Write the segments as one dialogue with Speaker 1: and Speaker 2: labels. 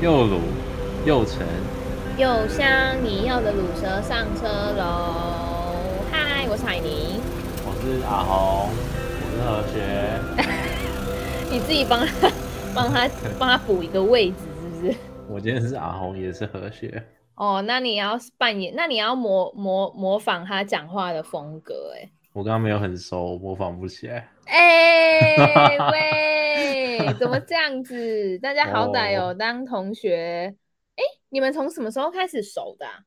Speaker 1: 又鲁又沉
Speaker 2: 又香，你要的卤蛇上车喽！嗨，我是海霓，
Speaker 1: 我是阿红，我是何学。
Speaker 2: 你自己帮他帮他帮他补一个位置，是不是？
Speaker 1: 我今天是阿红，也是何学。
Speaker 2: 哦，那你要扮演，那你要模模模仿他讲话的风格，哎。
Speaker 1: 我刚刚没有很熟，模仿不起来。
Speaker 2: 哎、欸、喂，怎么这样子？大家好歹有当同学。哎、oh. 欸，你们从什么时候开始熟的、啊？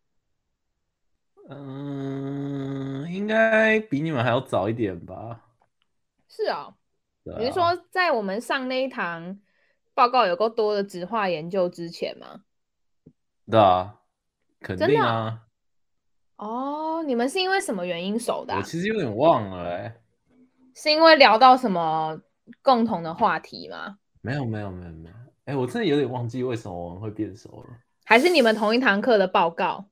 Speaker 1: 嗯，应该比你们还要早一点吧。
Speaker 2: 是哦。啊、你是说在我们上那一堂报告有够多的纸化研究之前吗？
Speaker 1: 对啊，肯定啊。
Speaker 2: 哦，你们是因为什么原因熟的、啊？
Speaker 1: 我其实有点忘了、欸，
Speaker 2: 是因为聊到什么共同的话题吗？
Speaker 1: 没有，没有，没有，没有。哎，我真的有点忘记为什么我们会变熟了。
Speaker 2: 还是你们同一堂课的报告？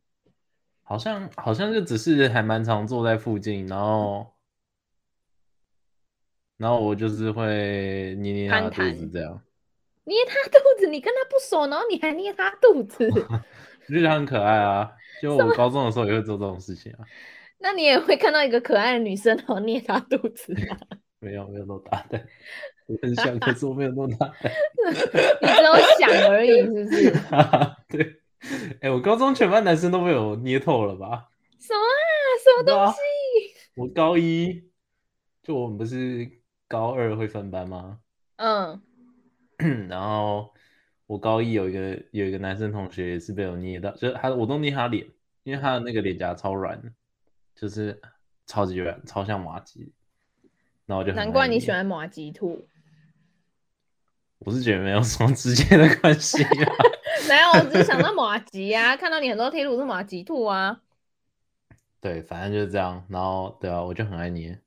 Speaker 1: 好像好像就只是还蛮常坐在附近，然后然后我就是会捏捏他肚子这样。
Speaker 2: 捏他肚子？你跟他不熟，然后你还捏他肚子？
Speaker 1: 我觉得很可爱啊。就我高中的时候也会做这种事情啊。
Speaker 2: 那你也会看到一个可爱的女生，然后捏她肚子吗？
Speaker 1: 没有，没有那么大的。我很想，可是我没有那么大的。
Speaker 2: 你只有想而已，是不是？
Speaker 1: 对。哎、欸，我高中全班男生都被我捏透了吧？
Speaker 2: 什么啊？什么东西？
Speaker 1: 我高一，就我们不是高二会分班吗？
Speaker 2: 嗯。
Speaker 1: 然后。我高一有一个有一个男生同学也是被我捏到，就是他我都捏他脸，因为他的那个脸颊超软，就是超级软，超像麻糬。然后我就
Speaker 2: 难怪你喜欢马吉兔。
Speaker 1: 我是觉得没有什么直接的关系啊。
Speaker 2: 没有，我只是想到马吉啊，看到你很多贴图是马吉兔啊。
Speaker 1: 对，反正就是这样。然后对啊，我就很爱捏。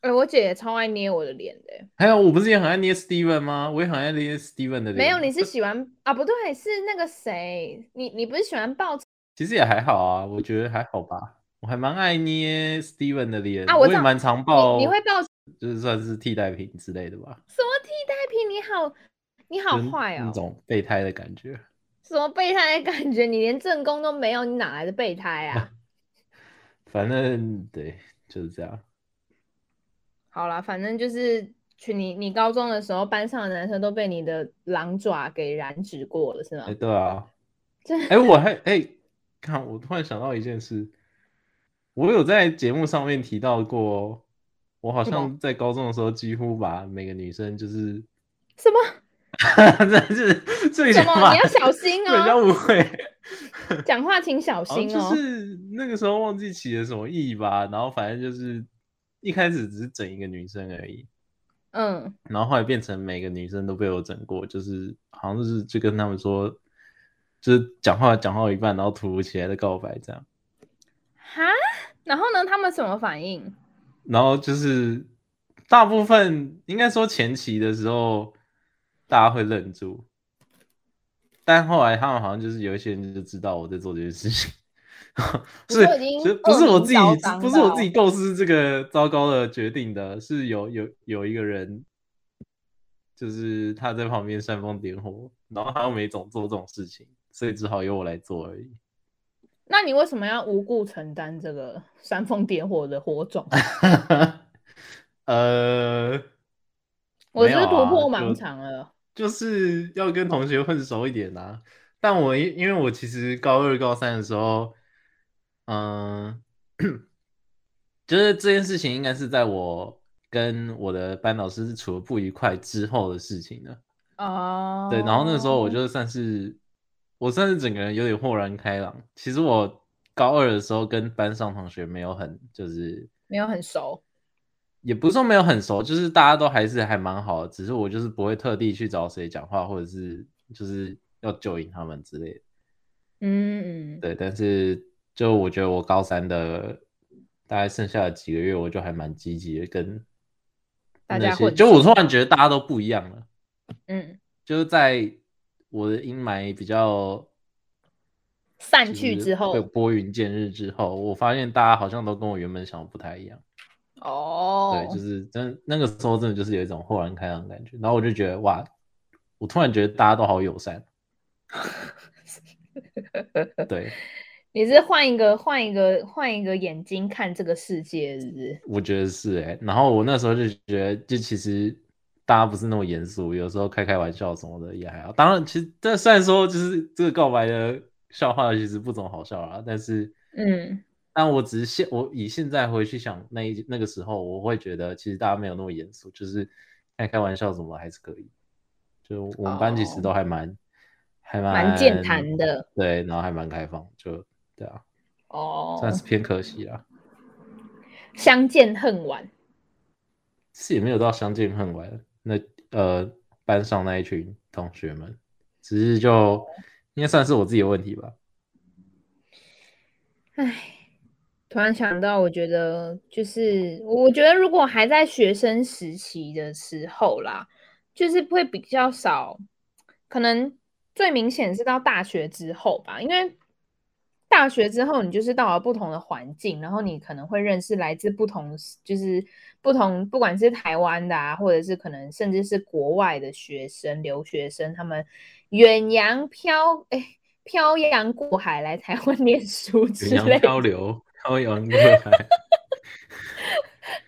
Speaker 2: 哎、欸，我姐也超爱捏我的脸的。
Speaker 1: 还有，我不是也很爱捏 Steven 吗？我也很爱捏 Steven 的脸。
Speaker 2: 没有，你是喜欢啊？不对，是那个谁？你你不是喜欢抱？
Speaker 1: 其实也还好啊，我觉得还好吧。我还蛮爱捏 Steven 的脸
Speaker 2: 啊，我，
Speaker 1: 我也蛮常抱
Speaker 2: 你。你会抱？
Speaker 1: 就是算是替代品之类的吧。
Speaker 2: 什么替代品？你好，你好坏哦。
Speaker 1: 那种备胎的感觉。
Speaker 2: 什么备胎的感觉？你连正宫都没有，你哪来的备胎啊？
Speaker 1: 反正对，就是这样。
Speaker 2: 好啦，反正就是去你你高中的时候，班上的男生都被你的狼爪给染指过了，是吗？
Speaker 1: 哎、欸，对啊。哎、欸，我还哎、欸，看我突然想到一件事，我有在节目上面提到过，我好像在高中的时候几乎把每个女生就是
Speaker 2: 什么？这
Speaker 1: 是最
Speaker 2: 什么？你要小心 哦，
Speaker 1: 人家误会。
Speaker 2: 讲话请小 心哦。
Speaker 1: 就是那个时候忘记起了什么意吧，然后反正就是。一开始只是整一个女生而已，
Speaker 2: 嗯，
Speaker 1: 然后后来变成每个女生都被我整过，就是好像就是就跟他们说，就是讲话讲到一半，然后突如其来的告白这样。
Speaker 2: 哈？然后呢？他们什么反应？
Speaker 1: 然后就是大部分应该说前期的时候，大家会愣住，但后来他们好像就是有一些人就知道我在做这件事情。是，不是我自己，不是我自己构思这个糟糕的决定的，是有有有一个人，就是他在旁边煽风点火，然后他又没总做这种事情，所以只好由我来做而已。
Speaker 2: 那你为什么要无故承担这个煽风点火的火种？
Speaker 1: 呃，
Speaker 2: 我是突破盲肠了，啊就，
Speaker 1: 就是要跟同学混熟一点啊。但我因因为我其实高二高三的时候。嗯，就是这件事情应该是在我跟我的班导师处了不愉快之后的事情了。
Speaker 2: 哦，
Speaker 1: 对，然后那个时候我就算是我算是整个人有点豁然开朗。其实我高二的时候跟班上同学没有很就是
Speaker 2: 没有很熟，
Speaker 1: 也不是说没有很熟，就是大家都还是还蛮好的，只是我就是不会特地去找谁讲话，或者是就是要救引他们之类的。
Speaker 2: 嗯嗯，
Speaker 1: 对，但是。就我觉得我高三的大概剩下的几个月，我就还蛮积极的跟大家混。就我突然觉得大家都不一样了。
Speaker 2: 嗯，
Speaker 1: 就是在我的阴霾比较
Speaker 2: 散去之后，
Speaker 1: 拨云见日之后，我发现大家好像都跟我原本想的不太一样。
Speaker 2: 哦，
Speaker 1: 对，就是真那个时候真的就是有一种豁然开朗的感觉。然后我就觉得哇，我突然觉得大家都好友善。对，
Speaker 2: 你是换一个换一个换一个眼睛看这个世界，是不是？
Speaker 1: 我觉得是哎、欸。然后我那时候就觉得，就其实大家不是那么严肃，有时候开开玩笑什么的也还好。当然，其实这虽然说就是这个告白的笑话其实不怎么好笑啦，但是
Speaker 2: 嗯，
Speaker 1: 但我只是现我以现在回去想那一那个时候，我会觉得其实大家没有那么严肃，就是开开玩笑什么还是可以。就我们班其实都还蛮、哦、还蛮
Speaker 2: 蛮健谈的，
Speaker 1: 对，然后还蛮开放，就对啊，
Speaker 2: 哦，
Speaker 1: 算是偏可惜啦。
Speaker 2: 相见恨晚，
Speaker 1: 是也没有到相见恨晚。那呃，班上那一群同学们，只是就应该算是我自己的问题吧。
Speaker 2: 唉，突然想到，我觉得就是，我觉得如果还在学生时期的时候啦。就是会比较少，可能最明显是到大学之后吧，因为大学之后你就是到了不同的环境，然后你可能会认识来自不同，就是不同，不管是台湾的啊，或者是可能甚至是国外的学生、留学生，他们远洋漂哎漂洋过海来台湾 念书之类的，远洋
Speaker 1: 漂流漂洋过海。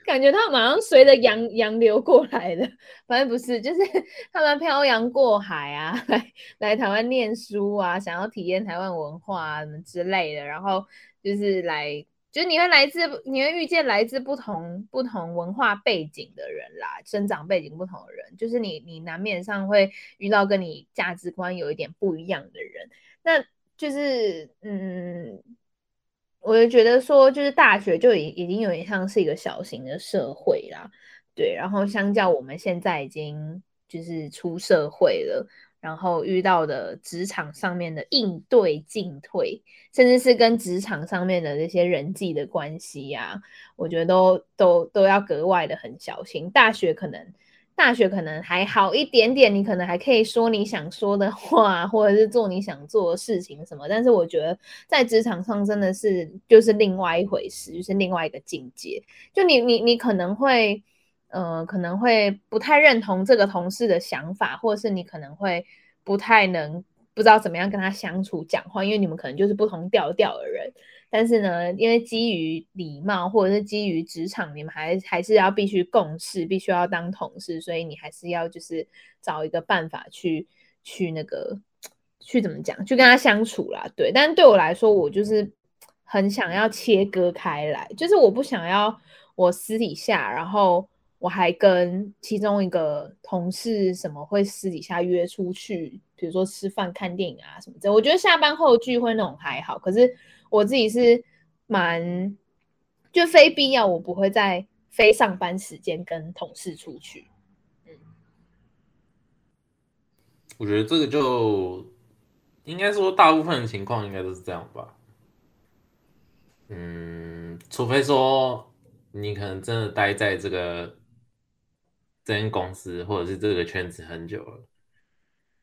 Speaker 2: 感觉他们马上随着洋洋流过来的，反正不是，就是 他们漂洋过海啊，来来台湾念书啊，想要体验台湾文化啊什么之类的，然后就是来，就是你会来自，你会遇见来自不同不同文化背景的人啦，生长背景不同的人，就是你你难免上会遇到跟你价值观有一点不一样的人，那就是嗯。我就觉得说，就是大学就已已经有点像是一个小型的社会啦，对。然后相较我们现在已经就是出社会了，然后遇到的职场上面的应对进退，甚至是跟职场上面的这些人际的关系呀，我觉得都都都要格外的很小心。大学可能。大学可能还好一点点，你可能还可以说你想说的话，或者是做你想做的事情什么。但是我觉得在职场上真的是就是另外一回事，就是另外一个境界。就你你你可能会呃可能会不太认同这个同事的想法，或者是你可能会不太能不知道怎么样跟他相处讲话，因为你们可能就是不同调调的人。但是呢，因为基于礼貌，或者是基于职场，你们还还是要必须共事，必须要当同事，所以你还是要就是找一个办法去去那个去怎么讲，去跟他相处啦。对，但是对我来说，我就是很想要切割开来，就是我不想要我私底下，然后我还跟其中一个同事什么会私底下约出去，比如说吃饭、看电影啊什么的。我觉得下班后聚会那种还好，可是。我自己是蛮就非必要，我不会在非上班时间跟同事出去。嗯，
Speaker 1: 我觉得这个就应该说大部分的情况应该都是这样吧。嗯，除非说你可能真的待在这个这间公司或者是这个圈子很久了。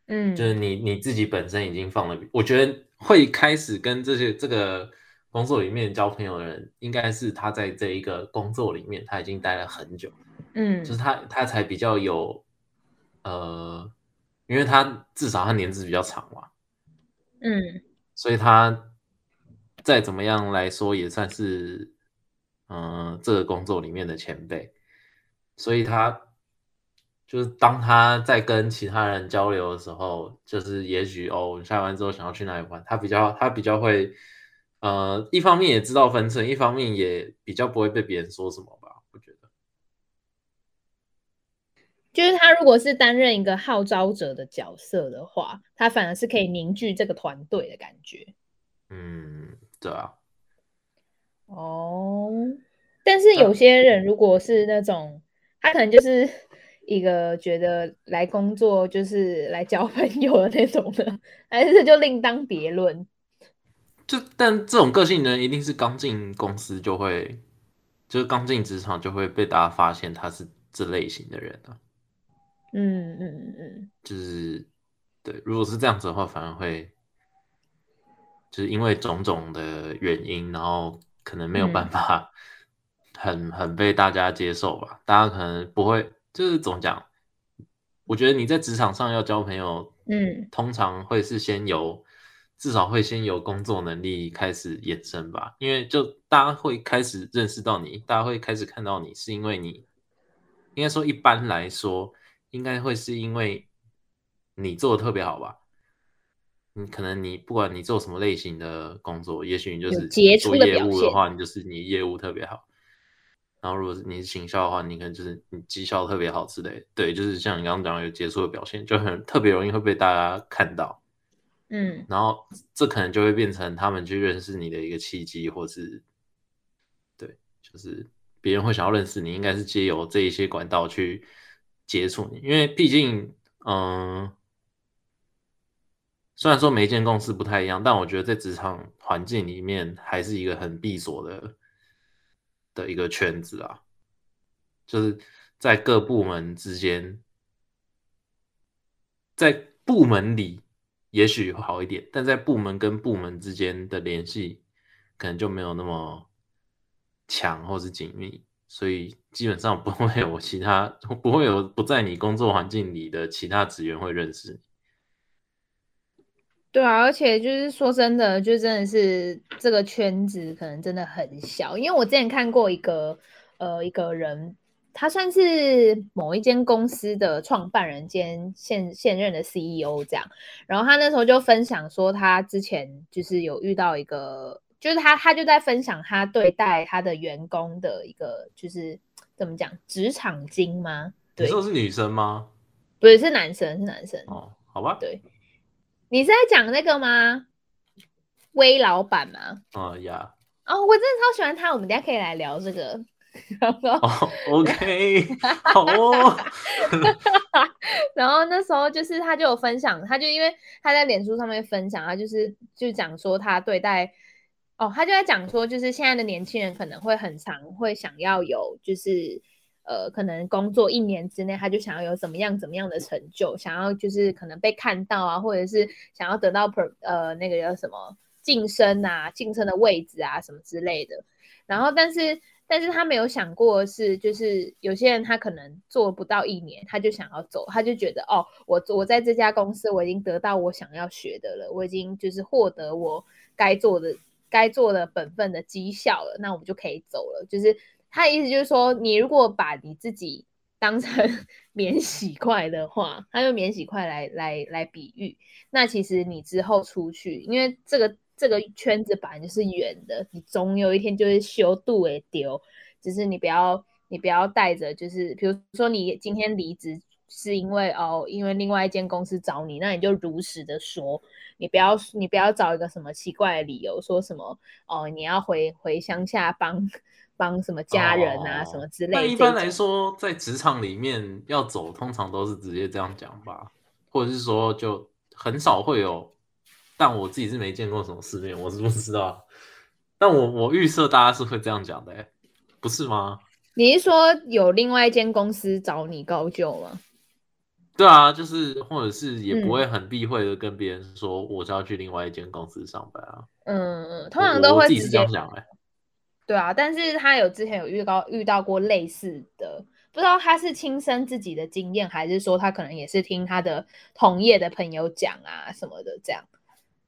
Speaker 1: 嗯，就是你你自己本身已经放了，我觉得。会开始跟这些这个工作里面交朋友的人，应该是他在这一个工作里面他已经待了很久，嗯，就是他他才比较有，呃，因为他至少他年资比较长嘛，嗯，所以他再怎么样来说也算是，嗯、呃，这个工作里面的前辈，所以他。就是当他在跟其他人交流的时候，就是也许哦，下班之后想要去哪里玩，他比较他比较会，呃，一方面也知道分寸，一方面也比较不会被别人说什么吧，我觉得。
Speaker 2: 就是他如果是担任一个号召者的角色的话，他反而是可以凝聚这个团队的感觉。
Speaker 1: 嗯，对啊。
Speaker 2: 哦，但是有些人如果是那种，他可能就是。一个觉得来工作就是来交 朋友的那种的，还是就另当别论。
Speaker 1: 就但这种个性的人，一定是刚进公司就会，就是刚进职场就会被大家发现他是这类型的人啊。
Speaker 2: 嗯嗯嗯嗯，
Speaker 1: 就是对，如果是这样子的话，反而会就是因为种种的原因，然后可能没有办法 很、嗯、很被大家接受吧。大家可能不会。就是怎么讲，我觉得你在职场上要交朋友，
Speaker 2: 嗯，
Speaker 1: 通常会是先由至少会先由工作能力开始衍生吧，因为就大家会开始认识到你，大家会开始看到你，是因为你应该说一般来说应该会是因为你做的特别好吧。你可能你不管你做什么类型的工作，也许你就是做业务的话，你就是你业务特别好。然后如果是你是行销的话，你可能就是你绩效特别好之类。对，就是像你刚刚讲有杰出的表现，就很特别容易会被大家看到。
Speaker 2: 嗯，
Speaker 1: 然后这可能就会变成他们去认识你的一个契机，或是对，就是别人会想要认识你，应该是借由这一些管道去接触你，因为毕竟，嗯。虽然说每一间公司不太一样，但我觉得在职场环境里面还是一个很闭锁的的一个圈子啊，就是在各部门之间，在部门里也许会好一点，但在部门跟部门之间的联系可能就没有那么强或是紧密，所以基本上不会有其他，不会有不在你工作环境里的其他职员会认识你。
Speaker 2: 对啊，而且就是说真的，就真的是这个圈子可能真的很小。因为我之前看过一个呃一个人，他算是某一间公司的创办人兼现现任的 CEO 这样。然后他那时候就分享说，他之前就是有遇到一个，就是他他就在分享他对待他的员工的一个，就是怎么讲职场经吗？对，
Speaker 1: 你说是女生吗？
Speaker 2: 不是，是男生，是男生。
Speaker 1: 哦，好吧，
Speaker 2: 对。你是在讲那个吗？威老板吗？
Speaker 1: 啊呀！
Speaker 2: 哦，我真的超喜欢他，我们等下可以来聊这个。
Speaker 1: 哦，OK，好哦。
Speaker 2: 然后那时候就是他就有分享，他就因为他在脸书上面分享，他就是就讲说他对待哦，他就在讲说，就是现在的年轻人可能会很常会想要有就是。呃，可能工作一年之内，他就想要有怎么样怎么样的成就，想要就是可能被看到啊，或者是想要得到 per 呃那个叫什么晋升啊，晋升的位置啊什么之类的。然后，但是但是他没有想过是，就是有些人他可能做不到一年，他就想要走，他就觉得哦，我我在这家公司我已经得到我想要学的了，我已经就是获得我该做的该做的本分的绩效了，那我们就可以走了，就是。他的意思就是说，你如果把你自己当成 免洗筷的话，他用免洗筷来来来比喻，那其实你之后出去，因为这个这个圈子本来就是圆的，你总有一天就会修度会丢，只是你不要你不要带着，就是比如说你今天离职是因为哦，因为另外一间公司找你，那你就如实的说，你不要你不要找一个什么奇怪的理由，说什么哦，你要回回乡下帮。帮什么家人啊，哦、什么之类的。那
Speaker 1: 一般来说，在职场里面要走，通常都是直接这样讲吧，或者是说就很少会有。但我自己是没见过什么世面，我是不知道。但我我预设大家是会这样讲的，欸，不是吗？
Speaker 2: 你是说有另外一间公司找你高就吗？
Speaker 1: 对啊，就是或者是也不会很避讳的跟别人说我是要去另外一间公司上班啊。
Speaker 2: 嗯嗯，通常都会
Speaker 1: 自己是这样讲哎，欸。
Speaker 2: 对啊，但是他有之前有遇到遇到过类似的，不知道他是亲身自己的经验，还是说他可能也是听他的同业的朋友讲啊什么的这样。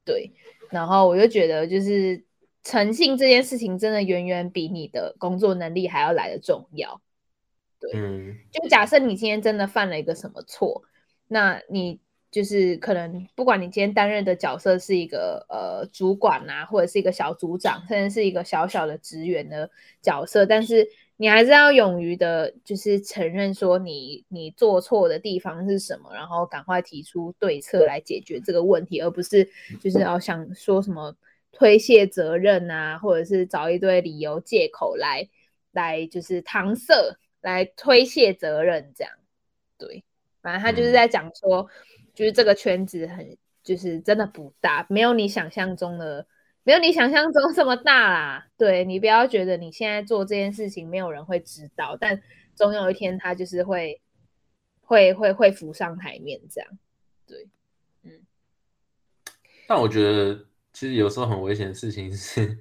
Speaker 2: 对，然后我就觉得就是诚信这件事情真的远远比你的工作能力还要来的重要。对，
Speaker 1: 嗯，
Speaker 2: 就假设你今天真的犯了一个什么错，那你。就是可能不管你今天担任的角色是一个呃主管啊，或者是一个小组长，甚至是一个小小的职员的角色，但是你还是要勇于的，就是承认说你你做错的地方是什么，然后赶快提出对策来解决这个问题，而不是就是要想说什么推卸责任啊，或者是找一堆理由借口来来就是搪塞来推卸责任这样。对，反正他就是在讲说。嗯就是这个圈子很，就是真的不大，没有你想象中的，没有你想象中 这么大啦。对，你不要觉得你现在做这件事情没有人会知道，但总有一天他就是会，会会会浮上台面这样。对，嗯。
Speaker 1: 但我觉得其实有时候很危险的事情是，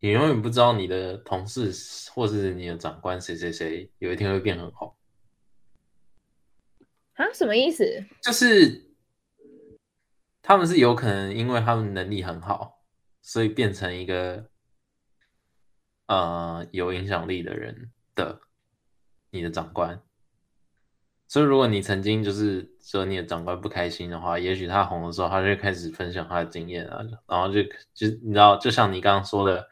Speaker 1: 你永远不知道你的同事或是你的长官谁谁谁有一天会变很红。
Speaker 2: 啊，什么意思？
Speaker 1: 就是他们是有可能因为他们能力很好，所以变成一个呃有影响力的人的你的长官。所以如果你曾经就是说你的长官不开心的话，也许他红的时候，他就开始分享他的经验啊，然后就就你知道，就像你刚刚说的，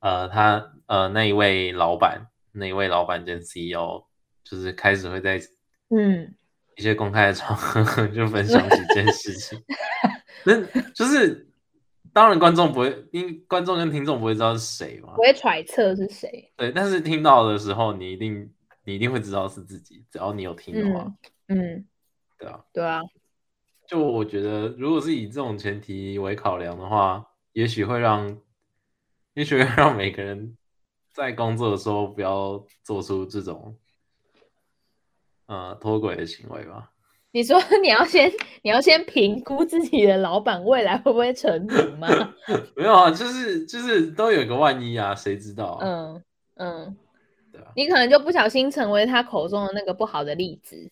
Speaker 1: 呃，他呃那一位老板，那一位老板兼 CEO，就是开始会在嗯一些公开的场合 就分享几件事情。那就是，当然观众不会，因观众跟听众不会知道是谁嘛，
Speaker 2: 不会揣测是谁。
Speaker 1: 对，但是听到的时候，你一定你一定会知道是自己，只要你有听的话。
Speaker 2: 嗯，嗯
Speaker 1: 对啊，
Speaker 2: 对啊。
Speaker 1: 就我觉得，如果是以这种前提为考量的话，也许会让，也许会让每个人在工作的时候不要做出这种，呃，脱轨的行为吧。
Speaker 2: 你说 你要先你要先评估自己的老板未来会不会成名吗？
Speaker 1: 没有啊，就是就是都有个万一啊，谁知道啊？
Speaker 2: 嗯嗯，
Speaker 1: 对啊，
Speaker 2: 你可能就不小心成为他口中的那个不好的例子。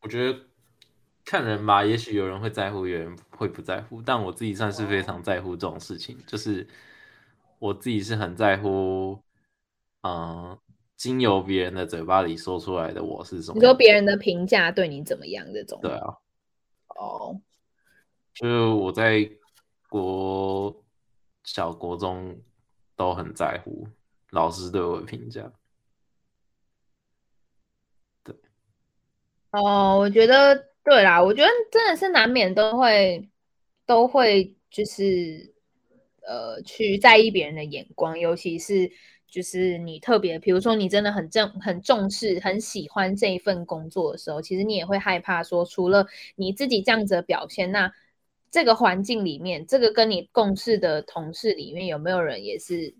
Speaker 1: 我觉得看人吧，也许有人会在乎，有人会不在乎，但我自己算是非常在乎这种事情，就是我自己是很在乎，嗯。经由别人的嘴巴里说出来的我是什么？
Speaker 2: 你说别人的评价对你怎么样？这种？
Speaker 1: 对啊。
Speaker 2: 哦，oh.
Speaker 1: 就是我在国小、国中都很在乎老师对我的评价。对。
Speaker 2: 哦，oh, 我觉得对啦，我觉得真的是难免都会都会就是呃去在意别人的眼光，尤其是。就是你特别，比如说你真的很正、很重视、很喜欢这一份工作的时候，其实你也会害怕说，除了你自己这样子的表现，那这个环境里面，这个跟你共事的同事里面，有没有人也是，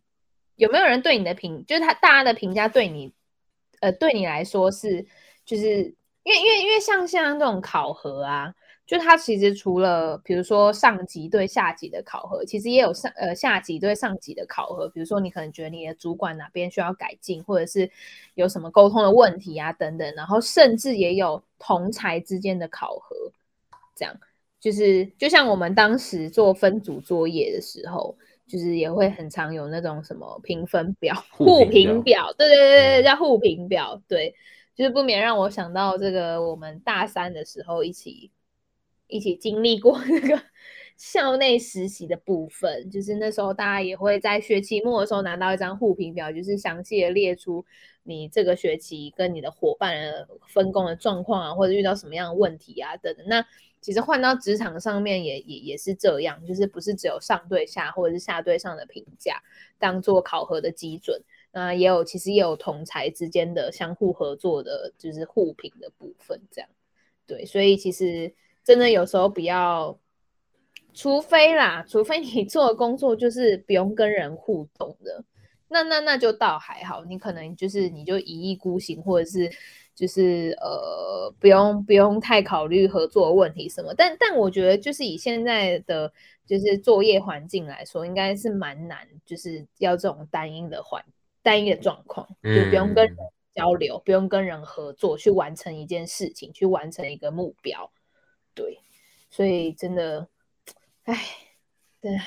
Speaker 2: 有没有人对你的评，就是他大家的评价对你，呃，对你来说是，就是因为因为因为像像这种考核啊。就他其实除了比如说上级对下级的考核，其实也有上呃下级对上级的考核。比如说你可能觉得你的主管哪边需要改进，或者是有什么沟通的问题啊等等，然后甚至也有同才之间的考核。这样就是就像我们当时做分组作业的时候，就是也会很常有那种什么评分表、互评表，对对对对，叫互评表。对，就是不免让我想到这个我们大三的时候一起。一起经历过那个校内实习的部分，就是那时候大家也会在学期末的时候拿到一张互评表，就是详细的列出你这个学期跟你的伙伴的分工的状况啊，或者遇到什么样的问题啊等等。那其实换到职场上面也也也是这样，就是不是只有上对下或者是下对上的评价当做考核的基准，那也有其实也有同才之间的相互合作的，就是互评的部分这样。对，所以其实。真的有时候不要，除非啦，除非你做的工作就是不用跟人互动的，那那那就倒还好，你可能就是你就一意孤行，或者是就是呃不用不用太考虑合作问题什么。但但我觉得就是以现在的就是作业环境来说，应该是蛮难，就是要这种单一的环单一的状况，就不用跟人交流，嗯、不用跟人合作去完成一件事情，去完成一个目标。对，所以真的，哎，对，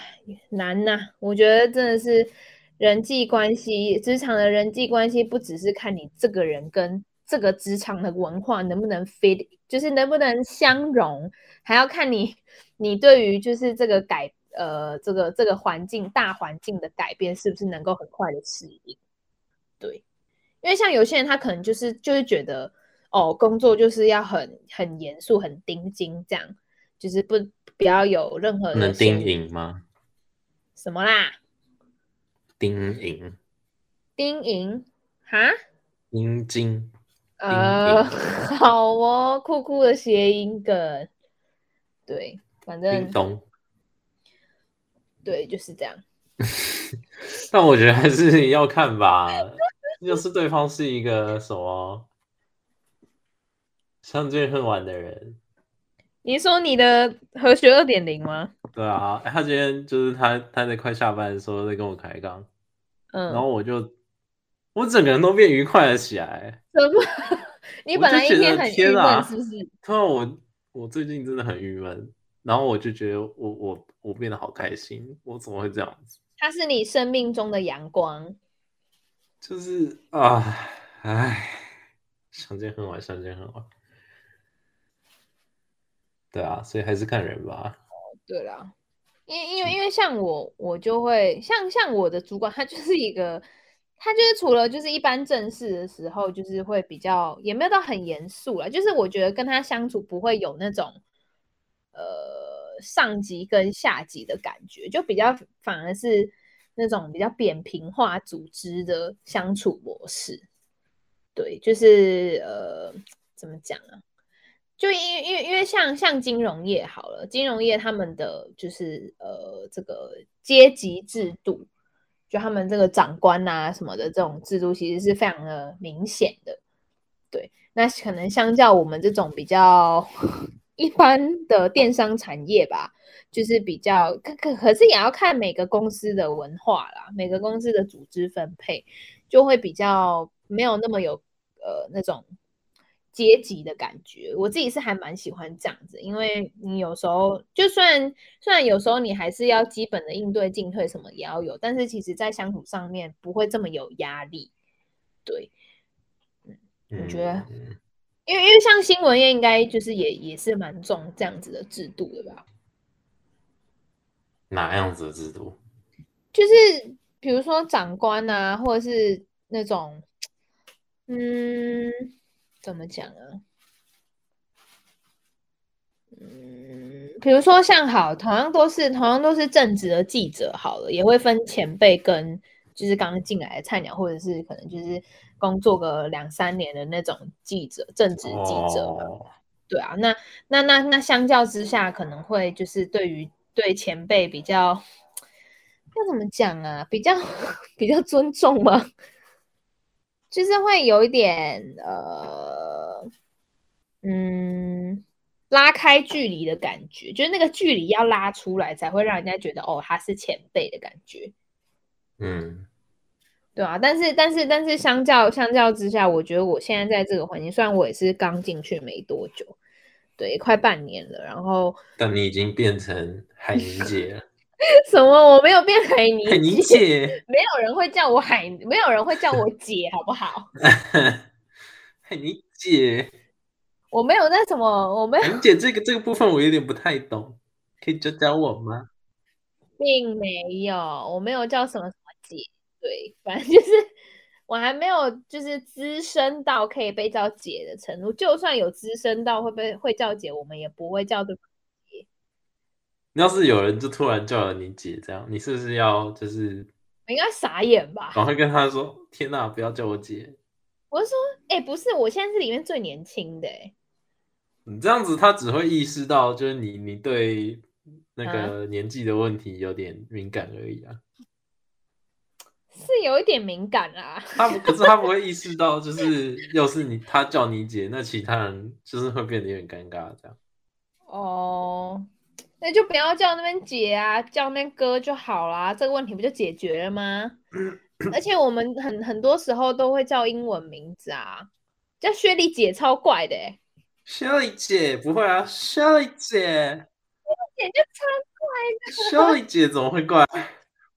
Speaker 2: 难呐、我觉得真的是人际关系，职场的人际关系，不只是看你这个人跟这个职场的文化能不能 fit，就是能不能相融，还要看你你对于就是这个改呃这个这个环境大环境的改变是不是能够很快的适应。对，因为像有些人他可能就是就是觉得。哦，工作就是要很很严肃、很盯紧，这样就是不不要有任何的
Speaker 1: 能盯紧吗？
Speaker 2: 什么啦？
Speaker 1: 盯紧？
Speaker 2: 盯紧？哈？
Speaker 1: 盯紧？
Speaker 2: 呃，好哦，酷酷的谐音梗。对，反正
Speaker 1: 叮咚。
Speaker 2: 对，就是这样。
Speaker 1: 但我觉得还是要看吧，要是对方是一个什么。相见恨晚的人，
Speaker 2: 你说你的和学二点零吗？
Speaker 1: 对啊，他今天就是他他在快下班的时候在跟我开杠，嗯，然后我就我整个人都变愉快了起来。
Speaker 2: 怎么？你本来一天很郁闷，是不是？
Speaker 1: 突然我我最近真的很郁闷，然后我就觉得我我我变得好开心，我怎么会这样子？
Speaker 2: 他是你生命中的阳光，
Speaker 1: 就是啊，唉，相见恨晚，相见恨晚。对啊，所以还是看人吧。
Speaker 2: 哦，对啦，因为因为因为像我，我就会像像我的主管，他就是一个，他就是除了就是一般正式的时候，就是会比较也没有到很严肃啦，就是我觉得跟他相处不会有那种呃上级跟下级的感觉，就比较反而是那种比较扁平化组织的相处模式。对，就是呃怎么讲啊？就因因为因为像像金融业好了，金融业他们的就是呃这个阶级制度，就他们这个长官啊什么的这种制度，其实是非常的明显的。对，那可能相较我们这种比较一般的电商产业吧，就是比较可可可是也要看每个公司的文化啦，每个公司的组织分配就会比较没有那么有呃那种。阶级的感觉，我自己是还蛮喜欢这样子，因为你有时候就算虽然有时候你还是要基本的应对进退什么也要有，但是其实在相处上面不会这么有压力。对，嗯，我觉得，因为因为像新闻业应该就是也也是蛮重这样子的制度的吧？
Speaker 1: 哪样子的制度？
Speaker 2: 就是比如说长官啊，或者是那种，嗯。怎么讲啊？嗯，比如说像好，同样都是同样都是正直的记者，好了，也会分前辈跟就是刚刚进来的菜鸟，或者是可能就是工作个两三年的那种记者，正直记者嘛。Oh. 对啊，那那那那相较之下，可能会就是对于对前辈比较要怎么讲啊？比较 比较尊重吗？就是会有一点呃，嗯，拉开距离的感觉，就是那个距离要拉出来，才会让人家觉得哦，他是前辈的感觉。
Speaker 1: 嗯，
Speaker 2: 对啊，但是但是但是相较相较之下，我觉得我现在在这个环境，虽然我也是刚进去没多久，对，快半年了，然后
Speaker 1: 但你已经变成海宁姐了。
Speaker 2: 什么？我没有变海 尼
Speaker 1: 海尼姐，
Speaker 2: 没有人会叫我海，没有人会叫我姐，好不好？
Speaker 1: 海尼姐，
Speaker 2: 我没有那什么，我没有。
Speaker 1: 海尼姐这个这个部分我有点不太懂，可以教教我吗？
Speaker 2: 并没有，我没有叫什么什么姐，对，反正就是我还没有就是资深到可以被叫姐的程度，就算有资深到会被会叫姐，我们也不会叫对方。
Speaker 1: 要是有人就突然叫了你姐，这样你是不是要就是？
Speaker 2: 我应该傻眼吧？
Speaker 1: 赶快跟他说：“天哪，不要叫我姐！”
Speaker 2: 我是说：“哎、欸，不是，我现在是里面最年轻的。”哎，
Speaker 1: 你这样子，他只会意识到就是你你对那个年纪的问题有点敏感而已啊。
Speaker 2: 是有一点敏感啊。
Speaker 1: 他可是他不会意识到，就是要是你他叫你姐，那其他人就是会变得有点尴尬这样。
Speaker 2: 哦。那就不要叫那边姐啊，叫那边哥就好啦，这个问题不就解决了吗？而且我们很很多时候都会叫英文名字啊，叫薛莉姐超怪的欸。
Speaker 1: 雪莉姐不会啊，薛莉姐，
Speaker 2: 薛莉姐就超怪的。
Speaker 1: 薛莉姐怎么会怪？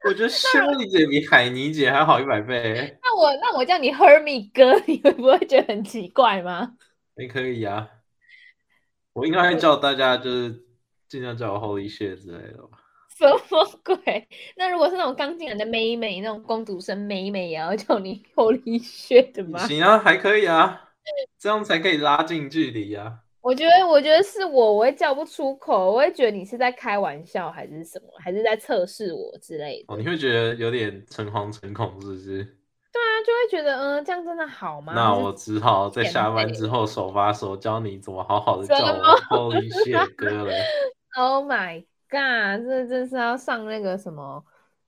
Speaker 1: 我觉得薛莉姐比海尼姐还好一百倍。
Speaker 2: 那我那我叫你 Hermy 哥，你会不会觉得很奇怪吗？
Speaker 1: 也可以啊，我应该会叫大家就是。尽量叫我 Holy shit 之类的吧。
Speaker 2: 什么鬼？那如果是那种刚进来的妹妹，那种公主生妹妹，也要叫你 Holy shit 吗？
Speaker 1: 行啊，还可以啊，这样才可以拉近距离啊。
Speaker 2: 我觉得，我觉得是我，我会叫不出口，我会觉得你是在开玩笑，还是什么，还是在测试我之类的。
Speaker 1: 哦，你会觉得有点诚惶诚恐，是不是？
Speaker 2: 对啊，就会觉得，嗯、呃，这样真的好吗？
Speaker 1: 那我只好在下班之后手把手教你怎么好好的叫我 Holy shit 哥了。
Speaker 2: Oh my god！这真是要上那个什么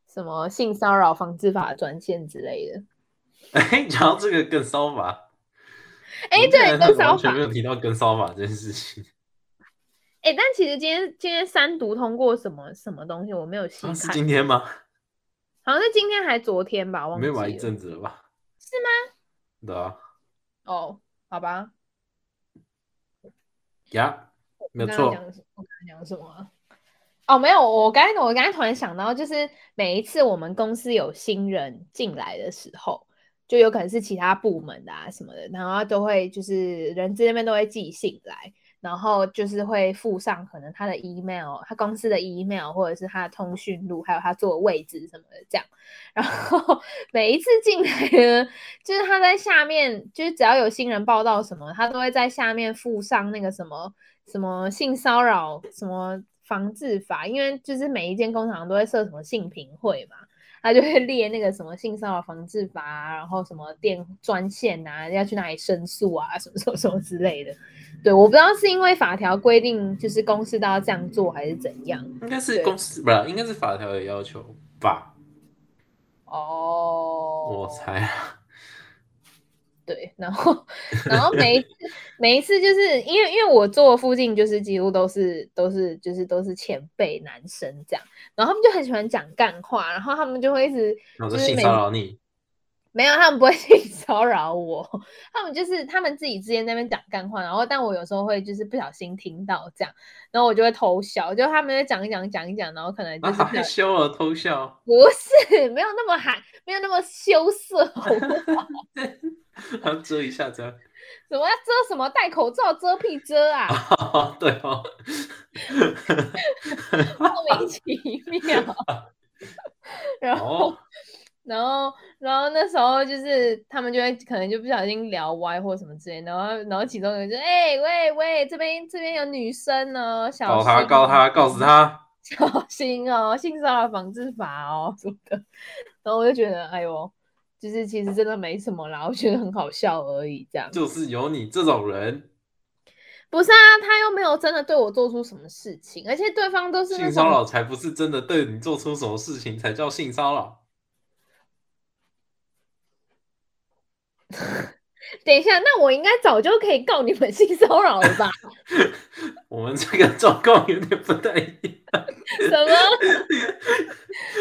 Speaker 2: 什么性骚扰防治法专线之类的。
Speaker 1: 哎、欸，讲到这个跟骚法，
Speaker 2: 哎、欸，对，跟骚法完
Speaker 1: 全没有提到跟骚法这件事情。
Speaker 2: 哎、欸，但其实今天今天三读通过什么什么东西，我没有细看。
Speaker 1: 是今天吗？
Speaker 2: 好像是今天还昨天吧，忘记了。
Speaker 1: 没玩一阵子了吧？
Speaker 2: 是吗？
Speaker 1: 对啊。
Speaker 2: 哦，好吧。
Speaker 1: 呀。没有错。
Speaker 2: 我刚刚讲什么？哦，没有，我刚才我刚才突然想到，就是每一次我们公司有新人进来的时候，就有可能是其他部门的啊什么的，然后都会就是人资那边都会寄信来。然后就是会附上可能他的 email，他公司的 email，或者是他的通讯录，还有他坐的位置什么的这样。然后每一次进来呢，就是他在下面，就是只要有新人报道什么，他都会在下面附上那个什么什么性骚扰什么防治法，因为就是每一间工厂都会设什么性评会嘛，他就会列那个什么性骚扰防治法啊，然后什么电专线啊，要去哪里申诉啊，什么什么什么之类的。对，我不知道是因为法条规定，就是公司都要这样做，还是怎样？
Speaker 1: 应该是公司不是，应该是法条的要求吧？
Speaker 2: 哦，
Speaker 1: 我猜啊。
Speaker 2: 对，然后，然后每一次，每一次，就是因为，因为我坐附近，就是几乎都是，都是，就是都是前辈男生这样，然后他们就很喜欢讲干话，然后他们就会一直就是性骚扰你。没有，他们不会去骚扰我，他们就是他们自己之间在那边讲干话，然后但我有时候会就是不小心听到这样，然后我就会偷笑，就他们在讲一讲讲一讲，然后可能就是
Speaker 1: 害羞了偷笑，
Speaker 2: 不是没有那么含，没有那么羞涩，好不好？
Speaker 1: 要遮一下遮，
Speaker 2: 什么要遮什么？戴口罩遮屁遮啊？
Speaker 1: 哦对哦，
Speaker 2: 莫名其妙，然后。哦然后，然后那时候就是他们就会可能就不小心聊歪或什么之类，然后，然后其中有人就哎喂喂，这边这边有女生呢，小心，告他
Speaker 1: 告他告诉他，
Speaker 2: 小心哦，性骚扰防治法哦什么的。然后我就觉得，哎呦，就是其实真的没什么啦，我觉得很好笑而已，这样。
Speaker 1: 就是有你这种人，
Speaker 2: 不是啊，他又没有真的对我做出什么事情，而且对方都是
Speaker 1: 性骚扰才不是真的对你做出什么事情才叫性骚扰。
Speaker 2: 等一下，那我应该早就可以告你们性骚扰了吧？
Speaker 1: 我们这个状况有点不太一样。
Speaker 2: 什么？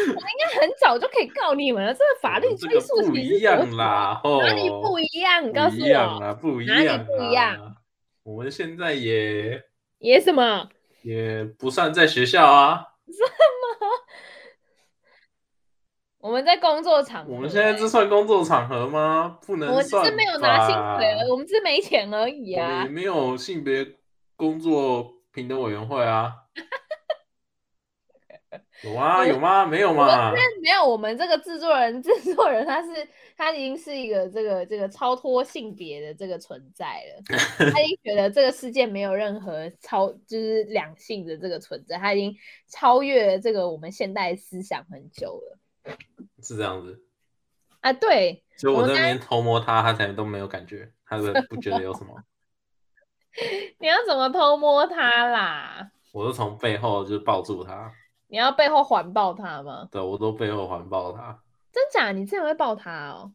Speaker 2: 我应该很早就可以告你们了。这个法律追溯其实不
Speaker 1: 一样啦，
Speaker 2: 哪里不一样？你告诉我，
Speaker 1: 不一样啊，不一样，
Speaker 2: 哪里不一样？
Speaker 1: 我们现在也
Speaker 2: 也什么？
Speaker 1: 也不算在学校啊。
Speaker 2: 我们在工作场合，欸，
Speaker 1: 我们现在这算工作场合吗？不能。
Speaker 2: 我们只是没有拿薪水，我们只是没钱而已啊。
Speaker 1: 也没有性别工作平等委员会啊。有啊？有吗？没有吗？
Speaker 2: 没有。我们这个制作人，制作人他是他已经是一个这个这个超脱性别的这个存在了。他已经觉得这个世界没有任何超就是两性的这个存在，他已经超越这个我们现代思想很久了。
Speaker 1: 是这样子
Speaker 2: 啊，对，
Speaker 1: 所以我在那边偷摸他，他才都没有感觉，他都 不觉得有什么。
Speaker 2: 你要怎么偷摸他啦？
Speaker 1: 我都从背后就抱住他。
Speaker 2: 你要背后环抱他吗？
Speaker 1: 对，我都背后环抱他。
Speaker 2: 真假？你真的会抱他哦？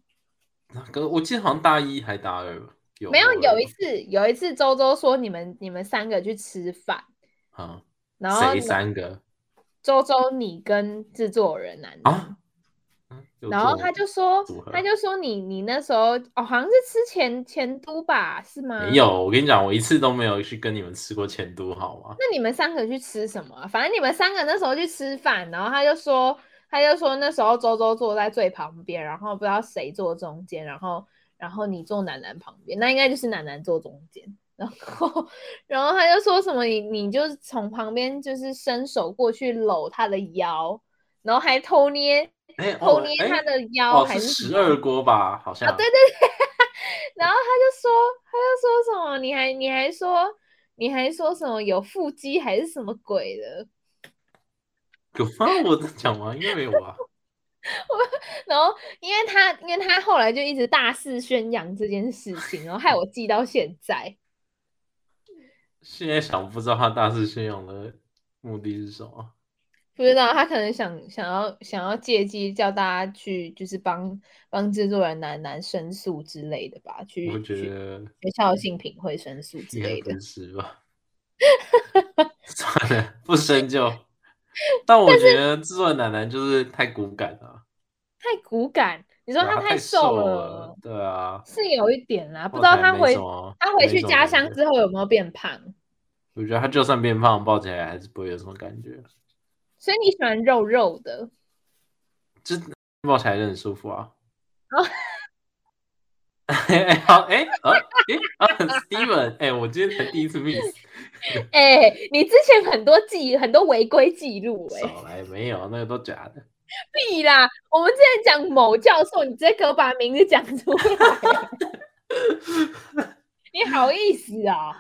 Speaker 1: 哥，我记得好像大一还大二有。
Speaker 2: 没有，有一次，有一次周周说你们你们三个去吃饭，
Speaker 1: 嗯，
Speaker 2: 然后
Speaker 1: 谁三个？
Speaker 2: 周周，你跟制作人男啊，然后他就说，他就说你你那时候哦，好像是吃前前都吧，是吗？
Speaker 1: 没有，我跟你讲，我一次都没有去跟你们吃过前都，好吗？
Speaker 2: 那你们三个去吃什么啊？反正你们三个那时候去吃饭，然后他就说，他就说那时候周周坐在最旁边，然后不知道谁坐中间，然后然后你坐楠楠旁边，那应该就是楠楠坐中间。然后，然后他就说什么你，你你就从旁边就是伸手过去搂他的腰，然后还偷捏，
Speaker 1: 欸、
Speaker 2: 偷捏他的腰，还是
Speaker 1: 十二锅吧？好像。
Speaker 2: 啊，对对对。然后他就说，他就说什么，你还你还说，你还说什么有腹肌还是什么鬼的？
Speaker 1: 有吗？我在讲吗？应该没有吧。
Speaker 2: 然后，因为他因为他后来就一直大肆宣扬这件事情，然后害我记到现在。
Speaker 1: 现在想不知道他大肆宣扬的目的是什么？
Speaker 2: 不知道他可能想想要想要借机叫大家去，就是帮帮制作人楠楠申诉之类的吧？去
Speaker 1: 我觉得
Speaker 2: 学校性品会申诉之类的，
Speaker 1: 是吧？算了，不深究。但我觉得制作人楠楠就是太骨感了，
Speaker 2: 太骨感。你说他太瘦了，
Speaker 1: 了，对啊，
Speaker 2: 是有一点啦。不知道他回他回去家乡之后有没有变胖？
Speaker 1: 我觉得他就算变胖，抱起来还是不会有什么感觉。
Speaker 2: 所以你喜欢肉肉的，
Speaker 1: 就抱起来就很舒服啊。
Speaker 2: 哦
Speaker 1: 哎好哎啊哎啊，Steven 哎，我今天才第一次 miss。
Speaker 2: 哎，你之前很多记很多违规记录哎，
Speaker 1: 少来没有，那个都假的。
Speaker 2: 屁啦！我们之前讲某教授，你直接给我把名字讲出来，你好意思啊、哦？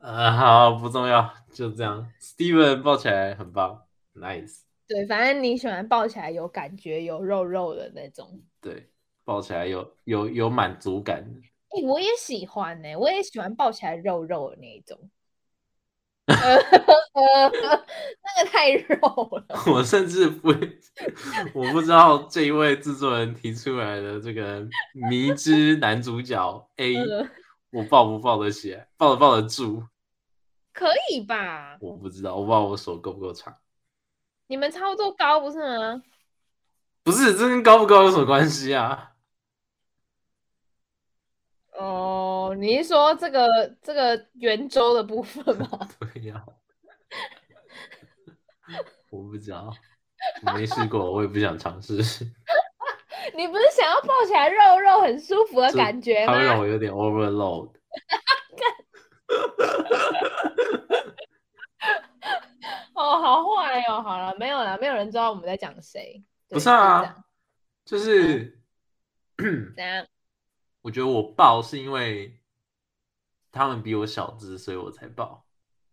Speaker 1: 呃，好，不重要，就这样。Steven 抱起来很棒，nice。
Speaker 2: 对，反正你喜欢抱起来有感觉、有肉肉的那种。
Speaker 1: 对。抱起来有有有满足感，
Speaker 2: 哎、欸，我也喜欢呢、欸，我也喜欢抱起来肉肉的那一种。呃呃，那个太肉了。
Speaker 1: 我甚至不，我不知道这一位制作人提出来的这个迷之男主角 A，我抱不抱得起来，抱得抱得住？
Speaker 2: 可以吧？
Speaker 1: 我不知道，我不知道我手够不够长。
Speaker 2: 你们操作高不是吗？
Speaker 1: 不是，这跟高不高有什么关系啊？
Speaker 2: 哦，你是说这个这个圆周的部分吗？
Speaker 1: 对呀，我不知道，我没试过，我也不想尝试。
Speaker 2: 你不是想要抱起来肉肉很舒服的感觉吗？
Speaker 1: 它会让我有点 overload。
Speaker 2: 哦，好坏哦，好了，没有了，没有人知道我们在讲谁。
Speaker 1: 不是啊，就是
Speaker 2: 怎样？
Speaker 1: 我觉得我抱是因为他们比我小只，所以我才抱。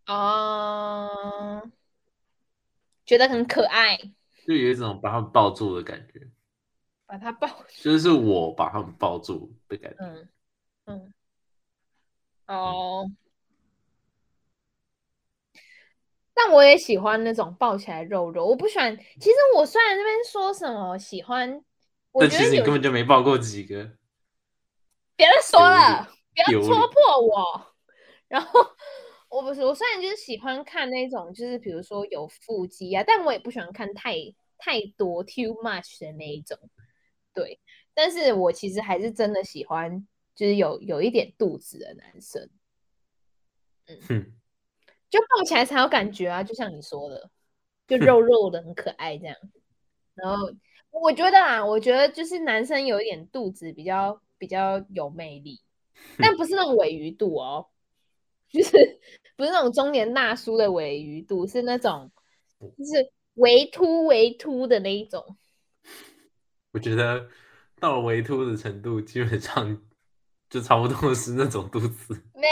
Speaker 2: 哦，觉得很可爱，
Speaker 1: 就有一种把他们抱住的感觉。
Speaker 2: 把他抱住，
Speaker 1: 就是我把他们抱住的感觉。
Speaker 2: 嗯嗯。哦。嗯。但我也喜欢那种抱起来肉肉，我不喜欢。其实我虽然那边说什么喜欢，
Speaker 1: 但其实你根本就没抱过几个。
Speaker 2: 别再说了，不要戳破我。然后我不是，我虽然就是喜欢看那种，就是比如说有腹肌啊，但我也不喜欢看太太多 too much 的那一种。对，但是我其实还是真的喜欢，就是有有一点肚子的男生。嗯，哼就抱起来才有感觉啊，就像你说的，就肉肉的很可爱这样。然后我觉得啊，我觉得就是男生有一点肚子比较。比较有魅力，但不是那种尾鱼肚哦，就是 不是那种中年大叔的尾鱼肚，是那种就是微凸微凸的那一种。
Speaker 1: 我觉得到了微凸的程度，基本上就差不多是那种肚子。
Speaker 2: 没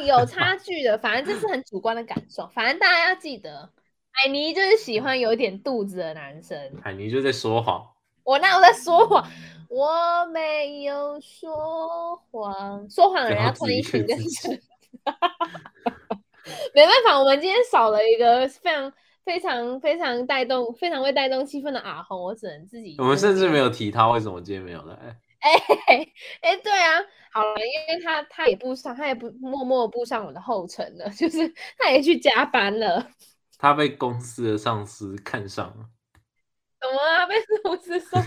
Speaker 2: 有有差距的，反正这是很主观的感受。反正大家要记得，海尼就是喜欢有点肚子的男生。
Speaker 1: 海尼就在说谎。
Speaker 2: 我那我在说谎？我没有说谎，说谎的人家穿衣裙跟衬。没办法，我们今天少了一个非常非常非常带动、非常会带动气氛的阿红，我只能自己。
Speaker 1: 我们甚至没有提他，为什么今天没有来？
Speaker 2: 哎哎，对啊，好了，因为他他也不上，他也不默默步上我的后尘了，就是他也去加班了。
Speaker 1: 他被公司的上司看上了。
Speaker 2: 怎么啊？被公司说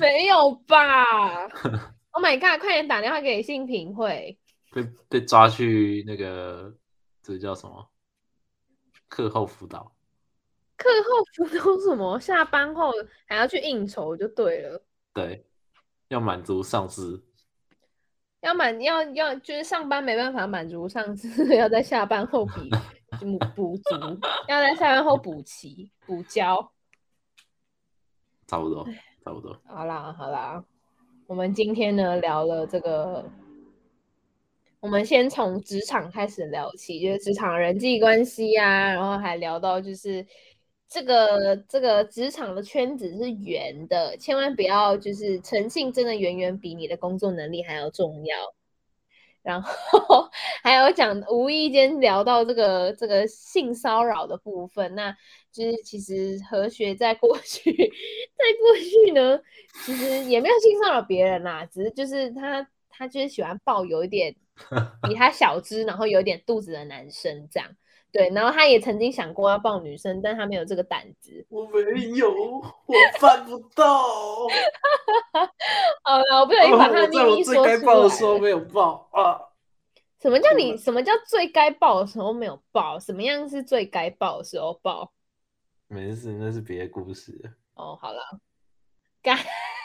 Speaker 2: 没有吧？Oh my god！快点打电话给性平会。
Speaker 1: 被被抓去那个，这叫什么？课后辅导。
Speaker 2: 课后辅导什么？下班后还要去应酬就对了。
Speaker 1: 对，要满足上司。
Speaker 2: 要满要要就是上班没办法满足上司，要在下班后补补补足，要在下班后补齐补交。
Speaker 1: 差不多，差不多。
Speaker 2: 好啦，好啦，我们今天呢聊了这个，我们先从职场开始聊起，就是职场人际关系啊，然后还聊到就是这个这个职场的圈子是圆的，千万不要就是诚信真的远远比你的工作能力还要重要。然后 还有讲无意间聊到这个这个性骚扰的部分，那就是其实何学在过去，在过去呢，其实也没有性骚扰别人啦，只是就是他他就是喜欢抱有一点 比他小只，然后有点肚子的男生这样，对，然后他也曾经想过要抱女生，但他没有这个胆子。
Speaker 1: 我没有，我办不到。
Speaker 2: 好了，我不小心把他的秘密说出来。
Speaker 1: 在我最该抱的时候没有抱啊！
Speaker 2: 什么叫你？什么叫最该抱的时候没有抱？什么样是最该抱的时候抱？
Speaker 1: 没事，那是别的故事。
Speaker 2: 哦，好了，该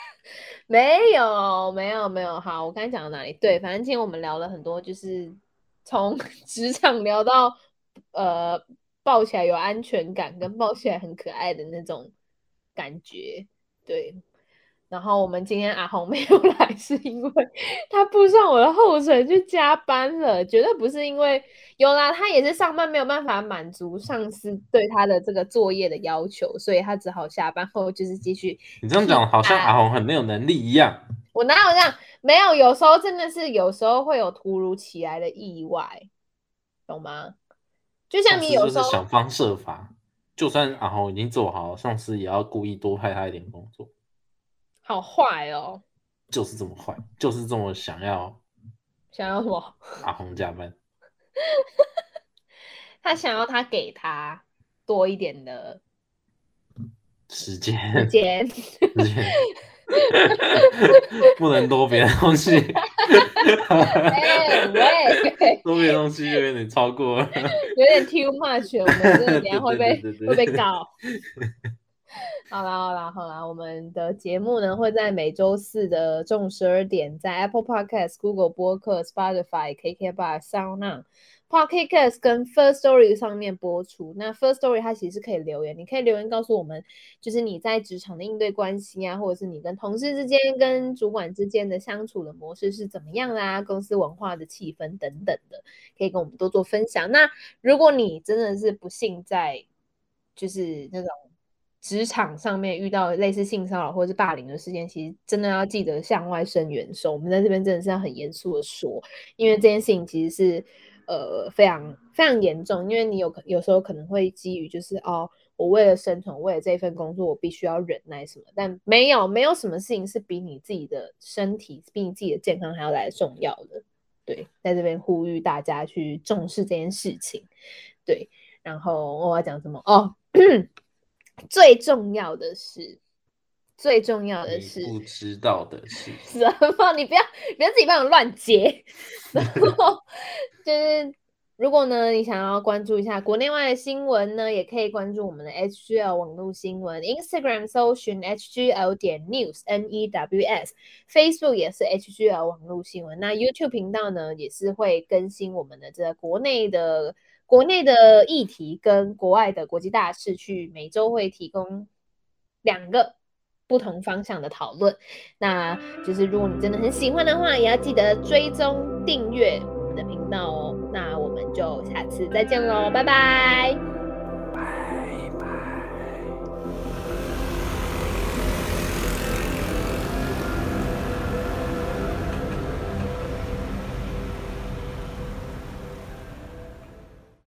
Speaker 2: 没有没有没有。好，我刚才讲到哪里？对，反正今天我们聊了很多，就是从职场聊到呃，抱起来有安全感，跟抱起来很可爱的那种感觉，对。然后我们今天阿红 没有来，是因为他步上我的后尘去加班了，绝对不是因为有啦，他也是上班没有办法满足上司对他的这个作业的要求，所以他只好下班后就是继续。
Speaker 1: 你这样讲好像阿红很没有能力一样。
Speaker 2: 我哪有这样？没有，有时候真的是有时候会有突如其来的意外，懂吗？就像你有时候
Speaker 1: 想方设法，就算阿红已经做好了，上司也要故意多派他一点工作。
Speaker 2: 好坏哦，
Speaker 1: 就是这么坏，就是这么想要，
Speaker 2: 想要什么？
Speaker 1: 阿红加班，
Speaker 2: 他想要他给他多一点的
Speaker 1: 时间，
Speaker 2: 时间，
Speaker 1: 不能多别的东西。
Speaker 2: 哎喂，
Speaker 1: 多别的东西就有点超过了，
Speaker 2: 有点 too much，我们这等下会被 会被告。好啦好啦好啦，我们的节目呢会在每周四的中午十二点，在 Apple Podcast、Google 播客、Spotify、KKBOX、SoundOn、Pocket Cast 跟 First Story 上面播出。那 First Story 它其实是可以留言，你可以留言告诉我们，就是你在职场的应对关系啊，或者是你跟同事之间、跟主管之间的相处的模式是怎么样啦，公司文化的气氛等等的，可以跟我们多做分享。那如果你真的是不幸在，就是那种。职场上面遇到类似性骚扰或者是霸凌的事件，其实真的要记得向外伸援手。我们在这边真的是要很严肃的说，因为这件事情其实是呃非常非常严重。因为你有可有时候可能会基于就是哦，我为了生存，为了这份工作，我必须要忍耐什么，但没有没有什么事情是比你自己的身体、比你自己的健康还要来重要的。对，在这边呼吁大家去重视这件事情。对，然后我要讲什么哦？最重要的是，最重要的是
Speaker 1: 不知道的是
Speaker 2: 什么？你不要，不要自己帮我乱接。然后就是，如果呢，你想要关注一下国内外的新闻呢，也可以关注我们的 HGL 网络新闻，Instagram 搜寻 HGL 点 News N E W S，Facebook 也是 HGL 网络新闻。那 YouTube 频道呢，也是会更新我们的这个国内的。国内的议题跟国外的国际大事，去每周会提供两个不同方向的讨论。那就是如果你真的很喜欢的话，也要记得追踪订阅我们的频道哦。那我们就下次再见喽，拜拜。